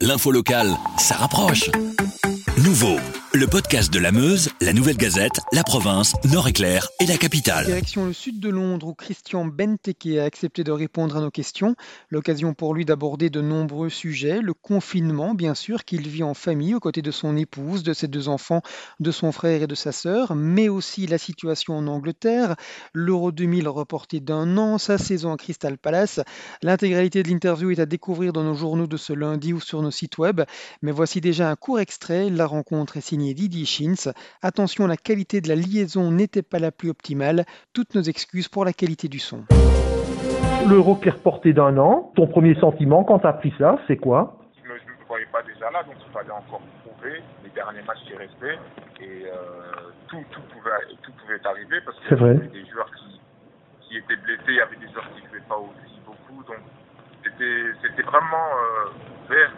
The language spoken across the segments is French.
L'info locale, ça rapproche. Nouveau, le podcast de la Meuse, la Nouvelle Gazette, la province, Nord-Éclair et la capitale. Direction le sud de Londres où Christian Benteke a accepté de répondre à nos questions. L'occasion pour lui d'aborder de nombreux sujets. Le confinement, bien sûr, qu'il vit en famille aux côtés de son épouse, de ses deux enfants, de son frère et de sa sœur, mais aussi la situation en Angleterre, l'Euro 2000 reporté d'un an, sa saison à Crystal Palace. L'intégralité de l'interview est à découvrir dans nos journaux de ce lundi ou sur nos sites web. Mais voici déjà un court extrait. La rencontre est signée Didier Schintz. Attention, la qualité de la liaison n'était pas la plus optimale. Toutes nos excuses pour la qualité du son. L'euro qui est reporté d'un an, ton premier sentiment quand tu as appris ça, c'est quoi? Je ne me voyais pas déjà là, donc il fallait encore prouver les derniers matchs qui restaient. Et euh, tout, tout, pouvait, tout pouvait arriver parce qu'il y avait des joueurs qui, qui étaient blessés, il y avait des joueurs qui ne jouaient pas aussi beaucoup. Donc c'était vraiment euh, vert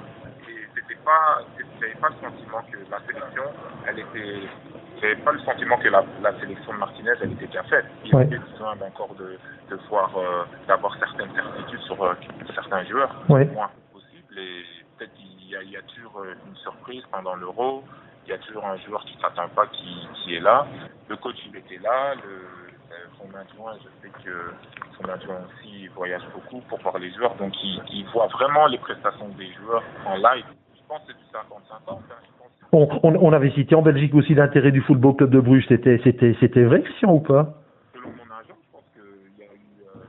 c'était pas, sentiment que la sélection, elle était, j'avais pas le sentiment que la, la, sélection de Martinez, elle était bien faite. Il y avait besoin encore de, de voir, euh, d'avoir certaines certitudes sur euh, certains joueurs, ouais. le moins possible. Et peut-être qu'il y, y, a toujours euh, une surprise pendant l'Euro. Il y a toujours un joueur qui s'attend pas qui, qui est là. Le coach, il était là. Le, son adjoint, je sais que son adjoint aussi voyage beaucoup pour voir les joueurs, donc il, il voit vraiment les prestations des joueurs en live pense que c'est du 50-50. On, on, on, avait cité en Belgique aussi l'intérêt du Football Club de Bruges. C'était, c'était, c'était vrai, Christian, ou pas? Selon mon agent, je pense qu'il y a eu, euh,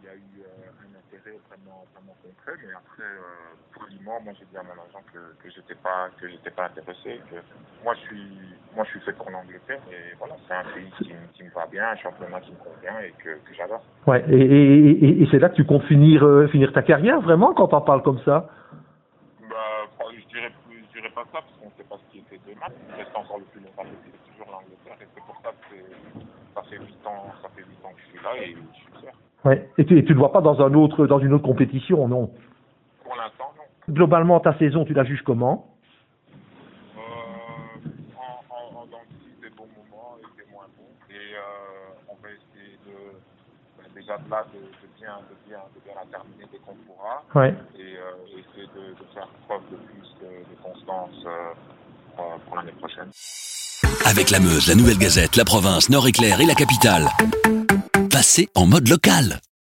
il y a eu euh, un intérêt vraiment, vraiment concret. Mais après, euh, poliment, moi j'ai dit à mon agent que, que j'étais pas, que j'étais pas intéressé. Que moi je suis, moi je suis fait pour l'Angleterre et voilà, c'est un pays qui, qui, me va bien, un championnat qui me convient et que, que j'adore. Ouais. Et, et, et, et c'est là que tu comptes finir, euh, finir ta carrière vraiment quand on parle comme ça? Dirais pas ça parce qu'on ne sait pas ce qui était demain. Il reste encore le plus longtemps possible, c'est toujours l'Angleterre. Et c'est pour ça que ça fait 8 ans, ça fait 8 ans que je suis là et je suis fier. Ouais. Et tu ne te vois pas dans, un autre, dans une autre compétition, non? Pour l'instant, non. Globalement, ta saison, tu la juges comment? Euh, en, en, en dans des bons moments et des moins bons. Et euh, on va essayer de, déjà de là, de, de, bien, de, bien, de bien la terminer dès qu'on pourra. Ouais. Et euh, essayer de, de, faire preuve de plus de, de constance euh, pour l'année prochaine. Avec la Meuse, la Nouvelle Gazette, la province, Nord-Éclair et la capitale. Passez en mode local.